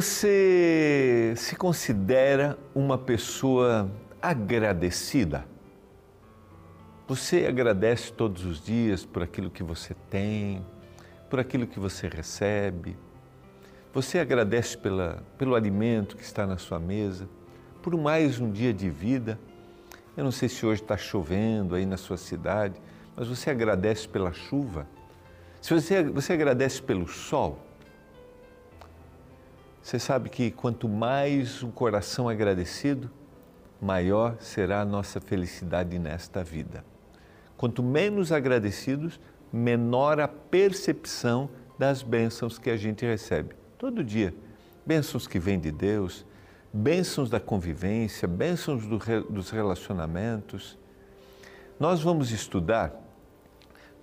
Você se considera uma pessoa agradecida? Você agradece todos os dias por aquilo que você tem, por aquilo que você recebe? Você agradece pela, pelo alimento que está na sua mesa, por mais um dia de vida? Eu não sei se hoje está chovendo aí na sua cidade, mas você agradece pela chuva? Se você, você agradece pelo sol? Você sabe que quanto mais um coração agradecido, maior será a nossa felicidade nesta vida. Quanto menos agradecidos, menor a percepção das bênçãos que a gente recebe todo dia. Bênçãos que vêm de Deus, bênçãos da convivência, bênçãos do, dos relacionamentos. Nós vamos estudar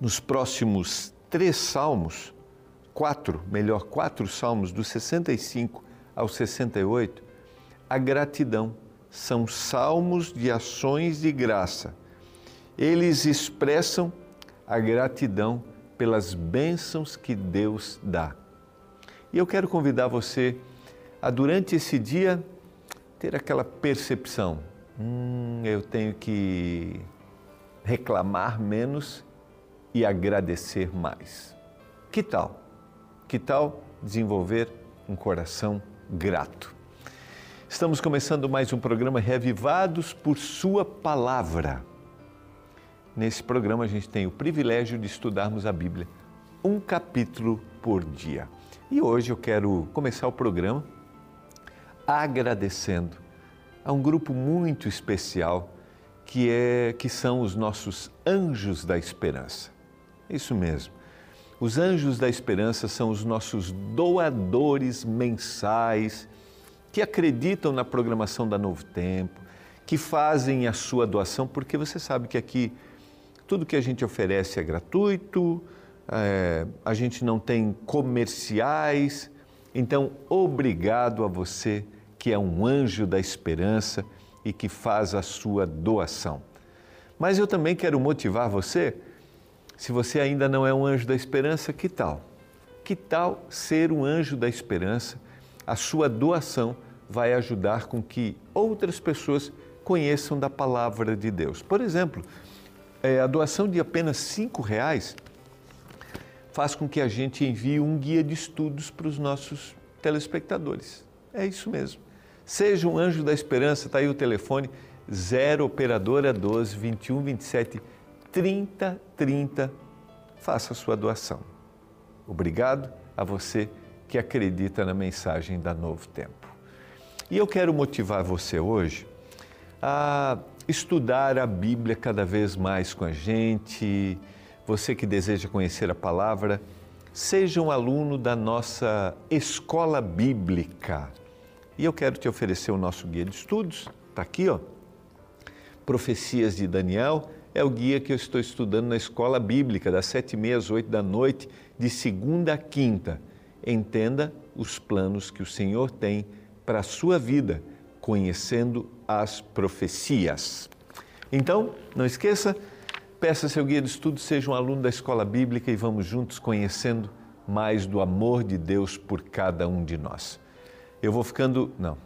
nos próximos três salmos quatro, melhor, quatro salmos, do 65 ao 68, a gratidão. São salmos de ações de graça. Eles expressam a gratidão pelas bênçãos que Deus dá. E eu quero convidar você a, durante esse dia, ter aquela percepção: hum, eu tenho que reclamar menos e agradecer mais. Que tal? Que tal desenvolver um coração grato? Estamos começando mais um programa Revivados por Sua Palavra. Nesse programa a gente tem o privilégio de estudarmos a Bíblia, um capítulo por dia. E hoje eu quero começar o programa agradecendo a um grupo muito especial que é que são os nossos anjos da esperança. Isso mesmo. Os anjos da esperança são os nossos doadores mensais que acreditam na programação da Novo Tempo, que fazem a sua doação, porque você sabe que aqui tudo que a gente oferece é gratuito, é, a gente não tem comerciais. Então, obrigado a você que é um anjo da esperança e que faz a sua doação. Mas eu também quero motivar você se você ainda não é um anjo da esperança, que tal? Que tal ser um anjo da esperança? A sua doação vai ajudar com que outras pessoas conheçam da palavra de Deus. Por exemplo, é, a doação de apenas cinco reais faz com que a gente envie um guia de estudos para os nossos telespectadores. É isso mesmo. Seja um anjo da esperança, está aí o telefone 0 operadora 12 21 27 30 30, faça a sua doação. Obrigado a você que acredita na mensagem da Novo Tempo. E eu quero motivar você hoje a estudar a Bíblia cada vez mais com a gente. Você que deseja conhecer a palavra, seja um aluno da nossa escola bíblica. E eu quero te oferecer o nosso guia de estudos, está aqui, ó. Profecias de Daniel, é o guia que eu estou estudando na escola bíblica, das sete e meia às oito da noite, de segunda a quinta. Entenda os planos que o Senhor tem para a sua vida, conhecendo as profecias. Então, não esqueça, peça seu guia de estudo, seja um aluno da escola bíblica e vamos juntos conhecendo mais do amor de Deus por cada um de nós. Eu vou ficando. Não,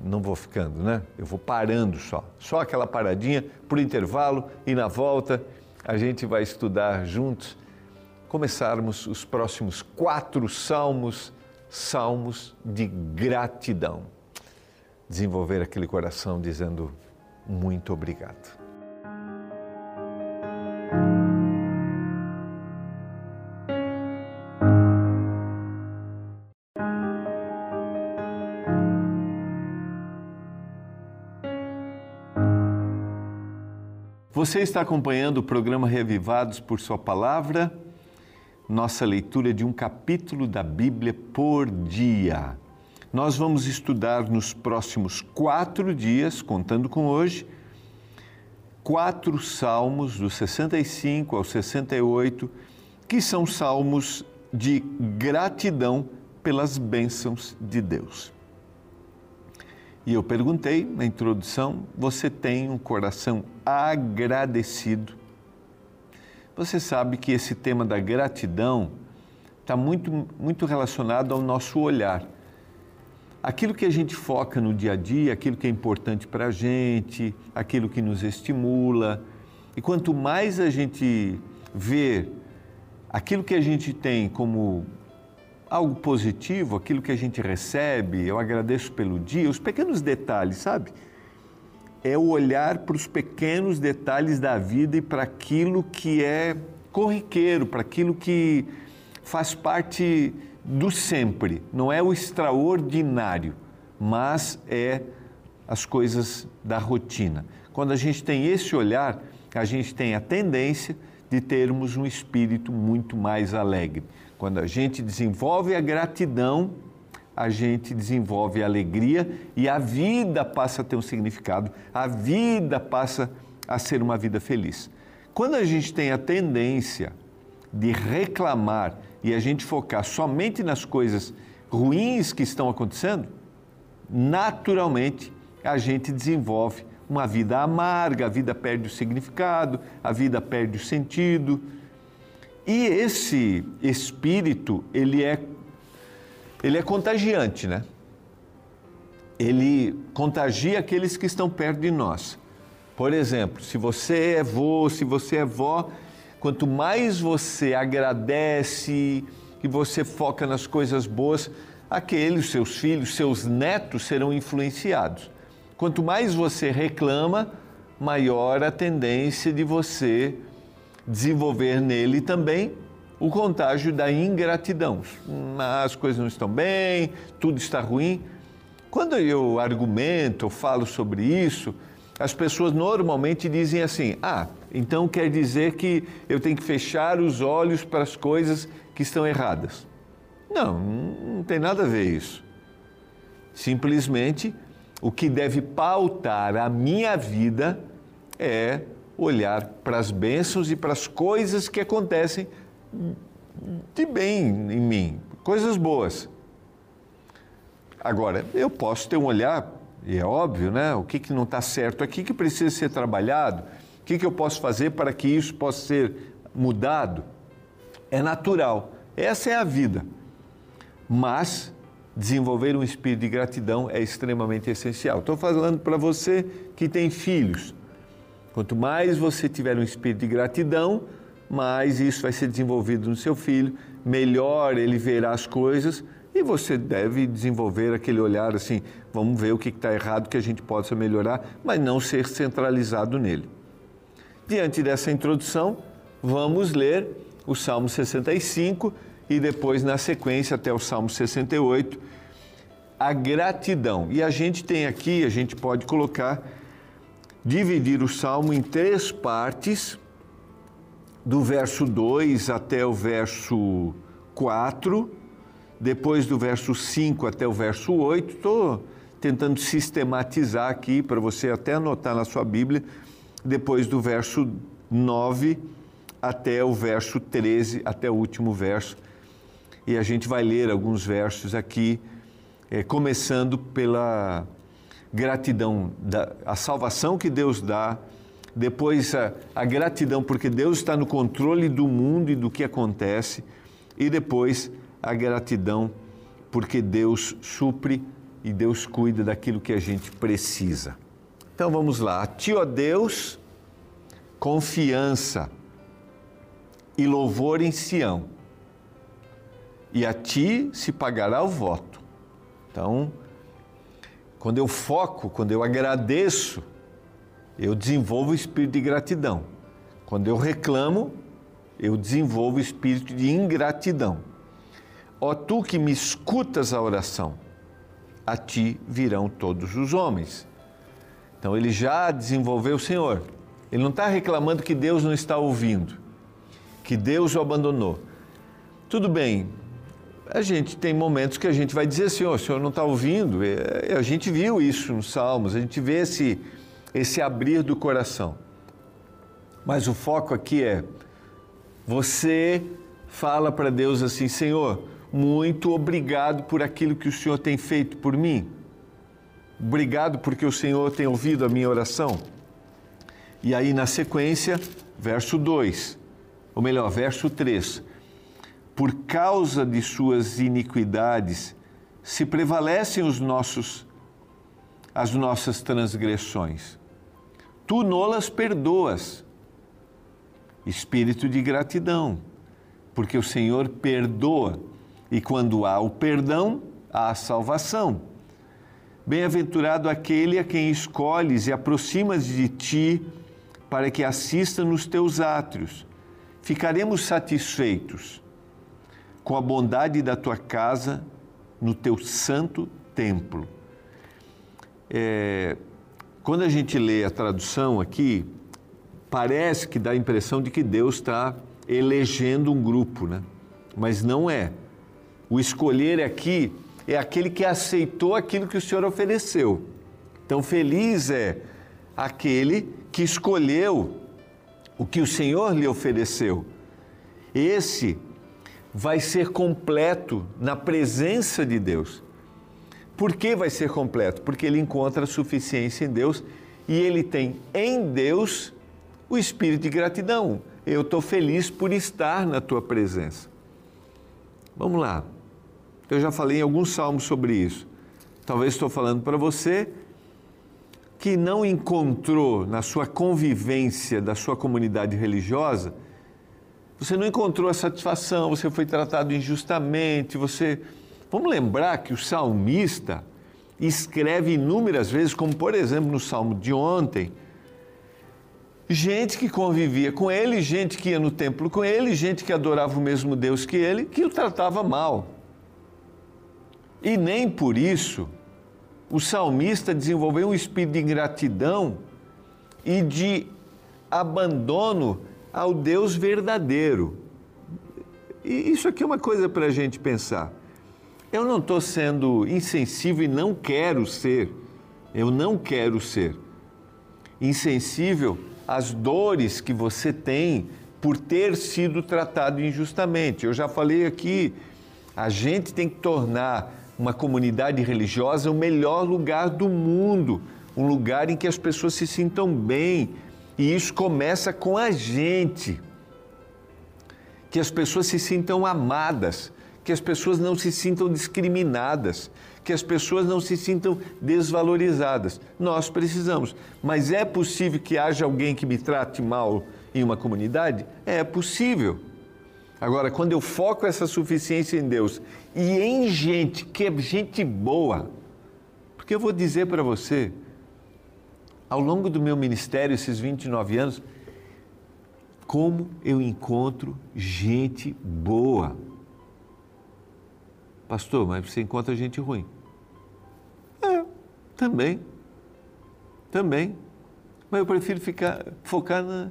não vou ficando, né? Eu vou parando só. Só aquela paradinha por intervalo e na volta a gente vai estudar juntos, começarmos os próximos quatro salmos, salmos de gratidão. Desenvolver aquele coração dizendo muito obrigado. Você está acompanhando o programa Revivados por Sua Palavra, nossa leitura de um capítulo da Bíblia por dia. Nós vamos estudar nos próximos quatro dias, contando com hoje, quatro salmos, do 65 ao 68, que são salmos de gratidão pelas bênçãos de Deus. E eu perguntei na introdução: você tem um coração agradecido? Você sabe que esse tema da gratidão está muito, muito relacionado ao nosso olhar. aquilo que a gente foca no dia a dia, aquilo que é importante para a gente, aquilo que nos estimula. E quanto mais a gente vê aquilo que a gente tem como algo positivo, aquilo que a gente recebe, eu agradeço pelo dia, os pequenos detalhes, sabe? É o olhar para os pequenos detalhes da vida e para aquilo que é corriqueiro, para aquilo que faz parte do sempre, não é o extraordinário, mas é as coisas da rotina. Quando a gente tem esse olhar, a gente tem a tendência de termos um espírito muito mais alegre. Quando a gente desenvolve a gratidão, a gente desenvolve a alegria e a vida passa a ter um significado, a vida passa a ser uma vida feliz. Quando a gente tem a tendência de reclamar e a gente focar somente nas coisas ruins que estão acontecendo, naturalmente a gente desenvolve uma vida amarga, a vida perde o significado, a vida perde o sentido. E esse espírito, ele é ele é contagiante, né? Ele contagia aqueles que estão perto de nós. Por exemplo, se você é vô, se você é vó, quanto mais você agradece e você foca nas coisas boas, aqueles seus filhos, seus netos serão influenciados. Quanto mais você reclama, maior a tendência de você desenvolver nele também o contágio da ingratidão. As coisas não estão bem, tudo está ruim. Quando eu argumento, falo sobre isso, as pessoas normalmente dizem assim: ah, então quer dizer que eu tenho que fechar os olhos para as coisas que estão erradas. Não, não tem nada a ver isso. Simplesmente o que deve pautar a minha vida é olhar para as bênçãos e para as coisas que acontecem de bem em mim, coisas boas. Agora, eu posso ter um olhar, e é óbvio, né? O que, que não está certo aqui que precisa ser trabalhado, o que, que eu posso fazer para que isso possa ser mudado. É natural, essa é a vida. Mas desenvolver um espírito de gratidão é extremamente essencial. Estou falando para você que tem filhos. Quanto mais você tiver um espírito de gratidão, mais isso vai ser desenvolvido no seu filho, melhor ele verá as coisas e você deve desenvolver aquele olhar assim: vamos ver o que está errado que a gente possa melhorar, mas não ser centralizado nele. Diante dessa introdução, vamos ler o Salmo 65 e depois, na sequência, até o Salmo 68, a gratidão. E a gente tem aqui, a gente pode colocar, dividir o salmo em três partes, do verso 2 até o verso 4, depois do verso 5 até o verso 8. Estou tentando sistematizar aqui para você até anotar na sua Bíblia, depois do verso 9 até o verso 13, até o último verso e a gente vai ler alguns versos aqui, é, começando pela gratidão, da, a salvação que Deus dá, depois a, a gratidão porque Deus está no controle do mundo e do que acontece, e depois a gratidão porque Deus supre e Deus cuida daquilo que a gente precisa. Então vamos lá. A ti, ó Deus, confiança e louvor em Sião e a ti se pagará o voto. Então, quando eu foco, quando eu agradeço, eu desenvolvo o espírito de gratidão. Quando eu reclamo, eu desenvolvo o espírito de ingratidão. Ó tu que me escutas a oração, a ti virão todos os homens. Então ele já desenvolveu o Senhor. Ele não está reclamando que Deus não está ouvindo, que Deus o abandonou. Tudo bem, a gente tem momentos que a gente vai dizer assim, oh, o senhor não está ouvindo. É, a gente viu isso nos Salmos, a gente vê esse, esse abrir do coração. Mas o foco aqui é, você fala para Deus assim, Senhor, muito obrigado por aquilo que o Senhor tem feito por mim. Obrigado porque o Senhor tem ouvido a minha oração. E aí, na sequência, verso 2, ou melhor, verso 3 por causa de suas iniquidades, se prevalecem os nossos as nossas transgressões. Tu nolas perdoas. Espírito de gratidão, porque o Senhor perdoa e quando há o perdão, há a salvação. Bem-aventurado aquele a quem escolhes e aproximas de ti para que assista nos teus átrios. Ficaremos satisfeitos com a bondade da tua casa no teu santo templo. É, quando a gente lê a tradução aqui, parece que dá a impressão de que Deus está elegendo um grupo, né? mas não é. O escolher aqui é aquele que aceitou aquilo que o Senhor ofereceu. Então, feliz é aquele que escolheu o que o Senhor lhe ofereceu. Esse vai ser completo na presença de Deus. Por que vai ser completo? Porque ele encontra suficiência em Deus e ele tem em Deus o espírito de gratidão. Eu estou feliz por estar na tua presença. Vamos lá. Eu já falei em alguns salmos sobre isso. Talvez estou falando para você que não encontrou na sua convivência da sua comunidade religiosa você não encontrou a satisfação, você foi tratado injustamente, você. Vamos lembrar que o salmista escreve inúmeras vezes, como por exemplo no salmo de ontem, gente que convivia com ele, gente que ia no templo com ele, gente que adorava o mesmo Deus que ele, que o tratava mal. E nem por isso o salmista desenvolveu um espírito de ingratidão e de abandono ao Deus verdadeiro. E isso aqui é uma coisa para a gente pensar. Eu não estou sendo insensível e não quero ser. Eu não quero ser insensível às dores que você tem por ter sido tratado injustamente. Eu já falei aqui, a gente tem que tornar uma comunidade religiosa o melhor lugar do mundo, um lugar em que as pessoas se sintam bem, e isso começa com a gente. Que as pessoas se sintam amadas, que as pessoas não se sintam discriminadas, que as pessoas não se sintam desvalorizadas. Nós precisamos. Mas é possível que haja alguém que me trate mal em uma comunidade? É possível. Agora, quando eu foco essa suficiência em Deus e em gente que é gente boa, porque eu vou dizer para você, ao longo do meu ministério, esses 29 anos, como eu encontro gente boa. Pastor, mas você encontra gente ruim. É, também. Também. Mas eu prefiro ficar, focar na,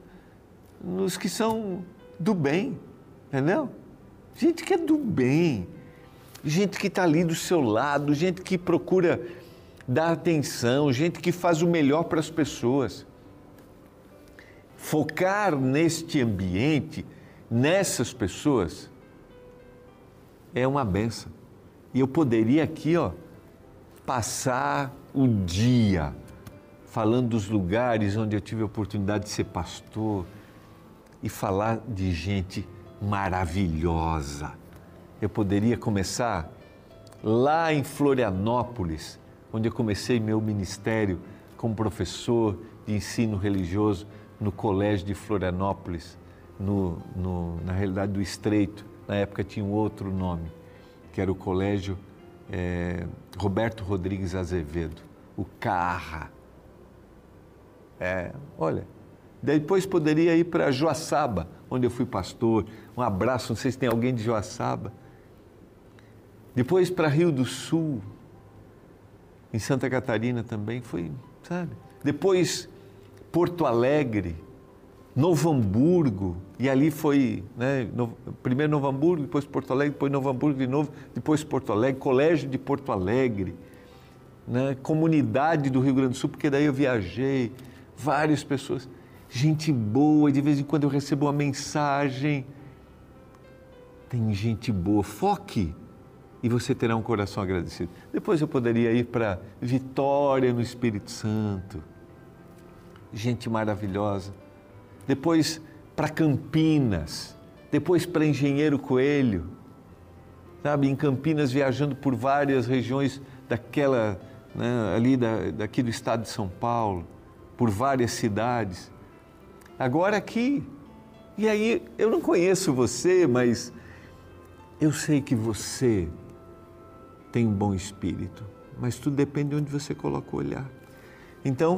nos que são do bem, entendeu? Gente que é do bem, gente que está ali do seu lado, gente que procura dar atenção, gente que faz o melhor para as pessoas. Focar neste ambiente, nessas pessoas, é uma benção. E eu poderia aqui, ó, passar o dia falando dos lugares onde eu tive a oportunidade de ser pastor e falar de gente maravilhosa. Eu poderia começar lá em Florianópolis, onde eu comecei meu ministério como professor de ensino religioso no Colégio de Florianópolis, no, no, na realidade do Estreito. Na época tinha um outro nome, que era o Colégio é, Roberto Rodrigues Azevedo, o CARRA. É, olha, depois poderia ir para Joaçaba, onde eu fui pastor. Um abraço, não sei se tem alguém de Joaçaba. Depois para Rio do Sul, em Santa Catarina também, foi, sabe? Depois Porto Alegre, Novo Hamburgo, e ali foi, né, no, primeiro Novo Hamburgo, depois Porto Alegre, depois Novo Hamburgo de novo, depois Porto Alegre, Colégio de Porto Alegre, né, comunidade do Rio Grande do Sul, porque daí eu viajei, várias pessoas, gente boa, de vez em quando eu recebo uma mensagem, tem gente boa, foque e você terá um coração agradecido. Depois eu poderia ir para Vitória no Espírito Santo, gente maravilhosa. Depois para Campinas, depois para Engenheiro Coelho. sabe, em Campinas, viajando por várias regiões daquela, né, ali da, daqui do estado de São Paulo, por várias cidades. Agora aqui, e aí eu não conheço você, mas eu sei que você tem um bom espírito, mas tudo depende de onde você coloca o olhar. Então,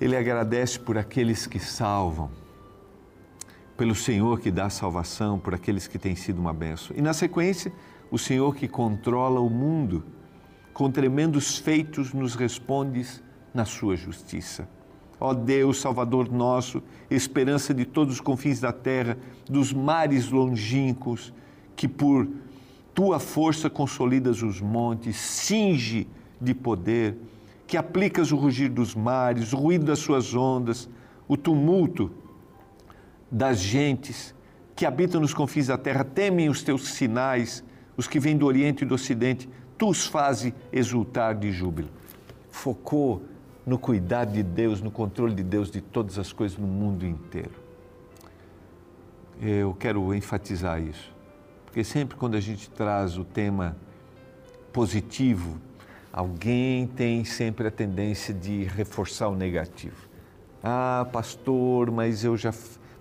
ele agradece por aqueles que salvam, pelo Senhor que dá salvação, por aqueles que têm sido uma benção. E na sequência, o Senhor que controla o mundo, com tremendos feitos nos respondes na sua justiça. Ó Deus, Salvador nosso, esperança de todos os confins da terra, dos mares longínquos, que por tua força consolidas os montes, cinge de poder, que aplicas o rugir dos mares, o ruído das suas ondas, o tumulto das gentes que habitam nos confins da terra, temem os teus sinais, os que vêm do Oriente e do Ocidente, tu os fazes exultar de júbilo. Focou no cuidado de Deus, no controle de Deus de todas as coisas no mundo inteiro. Eu quero enfatizar isso, porque sempre quando a gente traz o tema positivo, alguém tem sempre a tendência de reforçar o negativo. Ah, pastor, mas eu já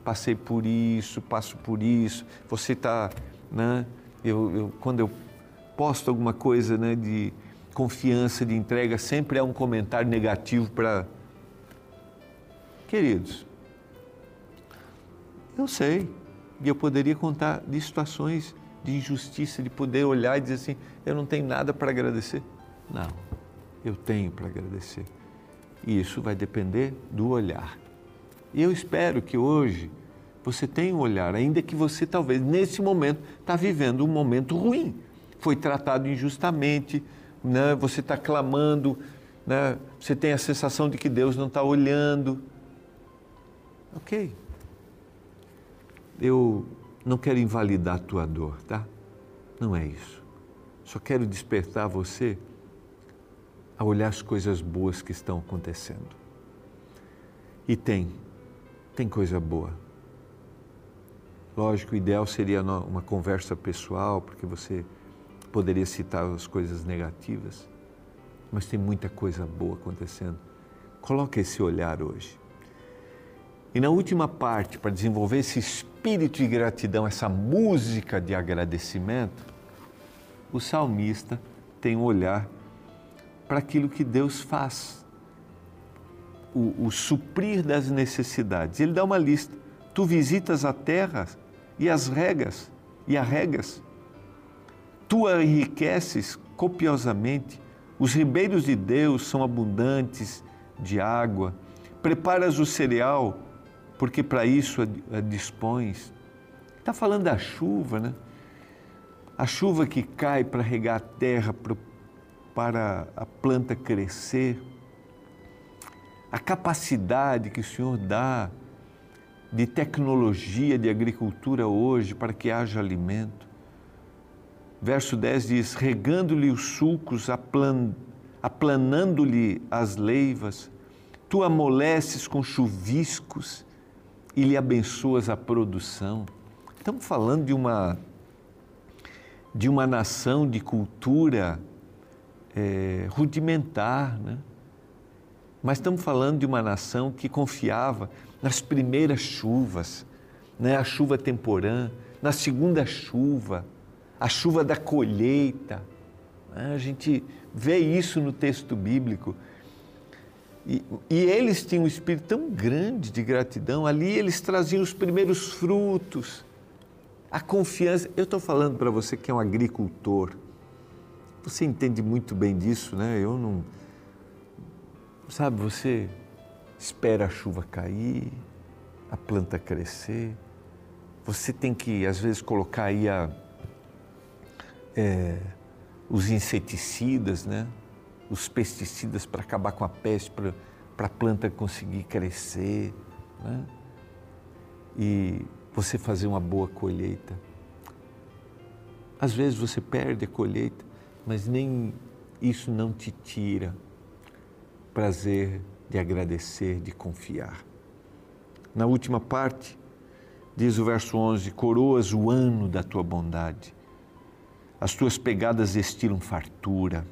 passei por isso, passo por isso. Você está, né? Eu, eu, quando eu posto alguma coisa, né, de confiança, de entrega, sempre é um comentário negativo para. Queridos, eu sei, e eu poderia contar de situações de injustiça, de poder olhar e dizer assim: eu não tenho nada para agradecer. Não, eu tenho para agradecer. E isso vai depender do olhar. E eu espero que hoje você tenha um olhar, ainda que você talvez nesse momento está vivendo um momento ruim, foi tratado injustamente, né? você está clamando, né? você tem a sensação de que Deus não está olhando. Ok. Eu não quero invalidar a tua dor, tá? Não é isso. Só quero despertar você a olhar as coisas boas que estão acontecendo. E tem, tem coisa boa. Lógico, o ideal seria uma conversa pessoal, porque você poderia citar as coisas negativas, mas tem muita coisa boa acontecendo. Coloque esse olhar hoje. E na última parte, para desenvolver esse espírito de gratidão, essa música de agradecimento, o salmista tem um olhar para aquilo que Deus faz, o, o suprir das necessidades. Ele dá uma lista. Tu visitas a terra e as regas, e a regas Tu a enriqueces copiosamente, os ribeiros de Deus são abundantes de água, preparas o cereal, porque para isso a, dispões. Está falando da chuva, né? A chuva que cai para regar a terra, para a planta crescer. A capacidade que o Senhor dá de tecnologia de agricultura hoje para que haja alimento. Verso 10 diz: regando-lhe os sulcos, aplan, aplanando-lhe as leivas, tu amoleces com chuviscos e lhe abençoas a produção. Estamos falando de uma, de uma nação de cultura é, rudimentar, né? mas estamos falando de uma nação que confiava nas primeiras chuvas, né? a chuva temporã, na segunda chuva a chuva da colheita. Né? A gente vê isso no texto bíblico. E, e, eles tinham um espírito tão grande de gratidão, ali eles traziam os primeiros frutos, a confiança. Eu estou falando para você que é um agricultor, você entende muito bem disso, né? Eu não. Sabe, você espera a chuva cair, a planta crescer, você tem que, às vezes, colocar aí a é, os inseticidas, né? Os pesticidas para acabar com a peste, para a planta conseguir crescer. Né? E você fazer uma boa colheita. Às vezes você perde a colheita, mas nem isso não te tira prazer de agradecer, de confiar. Na última parte, diz o verso 11: Coroas o ano da tua bondade As tuas pegadas destilam fartura,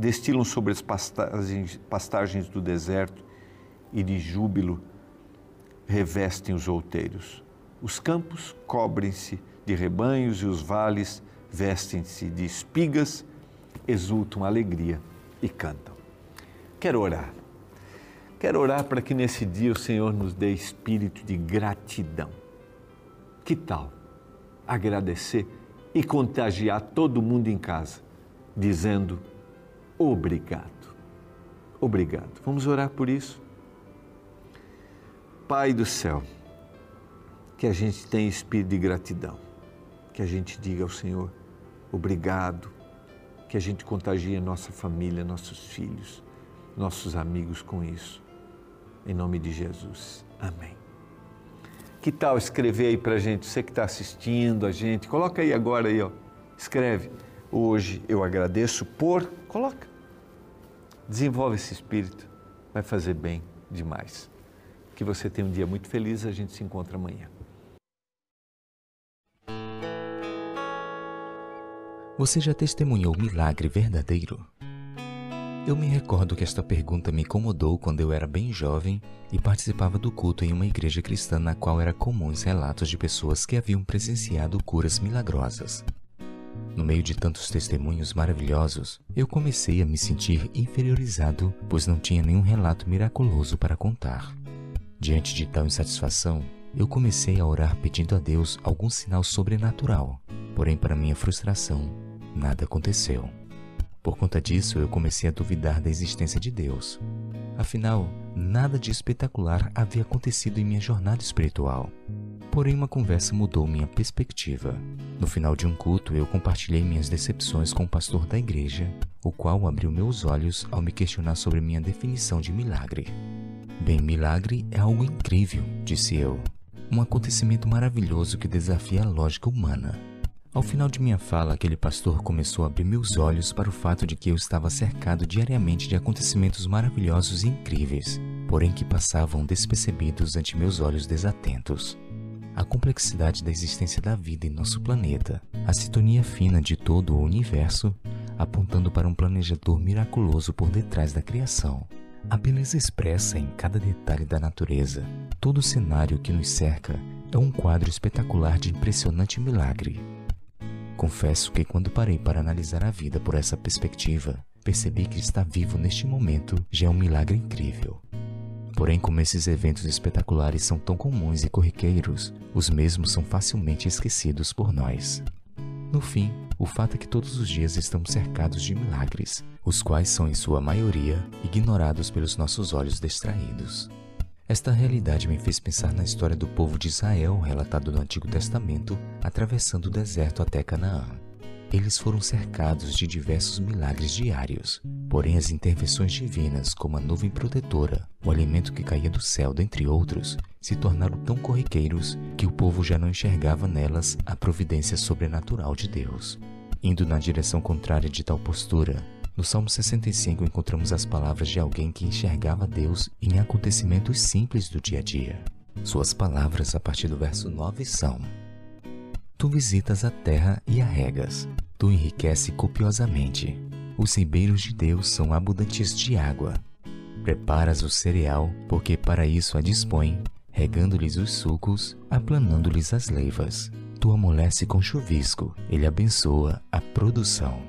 destilam sobre as pastagens, pastagens do deserto e de júbilo revestem os outeiros. Os campos cobrem-se de rebanhos e os vales vestem-se de espigas, exultam alegria e cantam. Quero orar. Quero orar para que nesse dia o Senhor nos dê espírito de gratidão. Que tal agradecer e contagiar todo mundo em casa, dizendo obrigado. Obrigado. Vamos orar por isso? Pai do céu, que a gente tenha espírito de gratidão, que a gente diga ao Senhor obrigado, que a gente contagie nossa família, nossos filhos, nossos amigos com isso. Em nome de Jesus. Amém. Que tal escrever aí para gente, você que está assistindo a gente, coloca aí agora aí, ó. Escreve. Hoje eu agradeço por. Coloca. Desenvolve esse espírito. Vai fazer bem demais. Que você tenha um dia muito feliz. A gente se encontra amanhã. Você já testemunhou milagre verdadeiro? Eu me recordo que esta pergunta me incomodou quando eu era bem jovem e participava do culto em uma igreja cristã na qual era comuns relatos de pessoas que haviam presenciado curas milagrosas. No meio de tantos testemunhos maravilhosos, eu comecei a me sentir inferiorizado, pois não tinha nenhum relato miraculoso para contar. Diante de tal insatisfação, eu comecei a orar pedindo a Deus algum sinal sobrenatural. Porém, para minha frustração, nada aconteceu. Por conta disso, eu comecei a duvidar da existência de Deus. Afinal, nada de espetacular havia acontecido em minha jornada espiritual. Porém, uma conversa mudou minha perspectiva. No final de um culto, eu compartilhei minhas decepções com o pastor da igreja, o qual abriu meus olhos ao me questionar sobre minha definição de milagre. Bem, milagre é algo incrível, disse eu. Um acontecimento maravilhoso que desafia a lógica humana. Ao final de minha fala, aquele pastor começou a abrir meus olhos para o fato de que eu estava cercado diariamente de acontecimentos maravilhosos e incríveis, porém que passavam despercebidos ante meus olhos desatentos. A complexidade da existência da vida em nosso planeta, a sintonia fina de todo o universo, apontando para um planejador miraculoso por detrás da criação, a beleza expressa em cada detalhe da natureza, todo o cenário que nos cerca é um quadro espetacular de impressionante milagre. Confesso que quando parei para analisar a vida por essa perspectiva, percebi que estar vivo neste momento já é um milagre incrível. Porém, como esses eventos espetaculares são tão comuns e corriqueiros, os mesmos são facilmente esquecidos por nós. No fim, o fato é que todos os dias estamos cercados de milagres, os quais são, em sua maioria, ignorados pelos nossos olhos distraídos. Esta realidade me fez pensar na história do povo de Israel relatado no Antigo Testamento, atravessando o deserto até Canaã. Eles foram cercados de diversos milagres diários, porém as intervenções divinas, como a nuvem protetora, o alimento que caía do céu, dentre outros, se tornaram tão corriqueiros que o povo já não enxergava nelas a providência sobrenatural de Deus. Indo na direção contrária de tal postura, no Salmo 65 encontramos as palavras de alguém que enxergava Deus em acontecimentos simples do dia a dia. Suas palavras a partir do verso 9 são: Tu visitas a terra e a regas, tu enriquece copiosamente. Os ribeiros de Deus são abundantes de água. Preparas o cereal, porque para isso a dispõe, regando-lhes os sucos, aplanando-lhes as leivas. Tu amolece com chuvisco, ele abençoa a produção.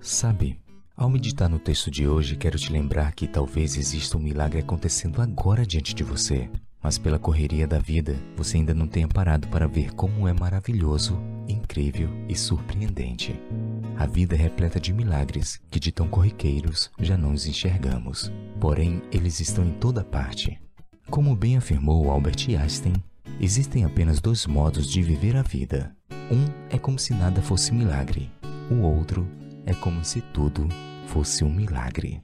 Sabe, ao meditar no texto de hoje, quero te lembrar que talvez exista um milagre acontecendo agora diante de você, mas pela correria da vida, você ainda não tenha parado para ver como é maravilhoso, incrível e surpreendente. A vida é repleta de milagres que, de tão corriqueiros, já não os enxergamos. Porém, eles estão em toda parte. Como bem afirmou Albert Einstein, existem apenas dois modos de viver a vida. Um é como se nada fosse milagre, o outro é como se tudo fosse um milagre.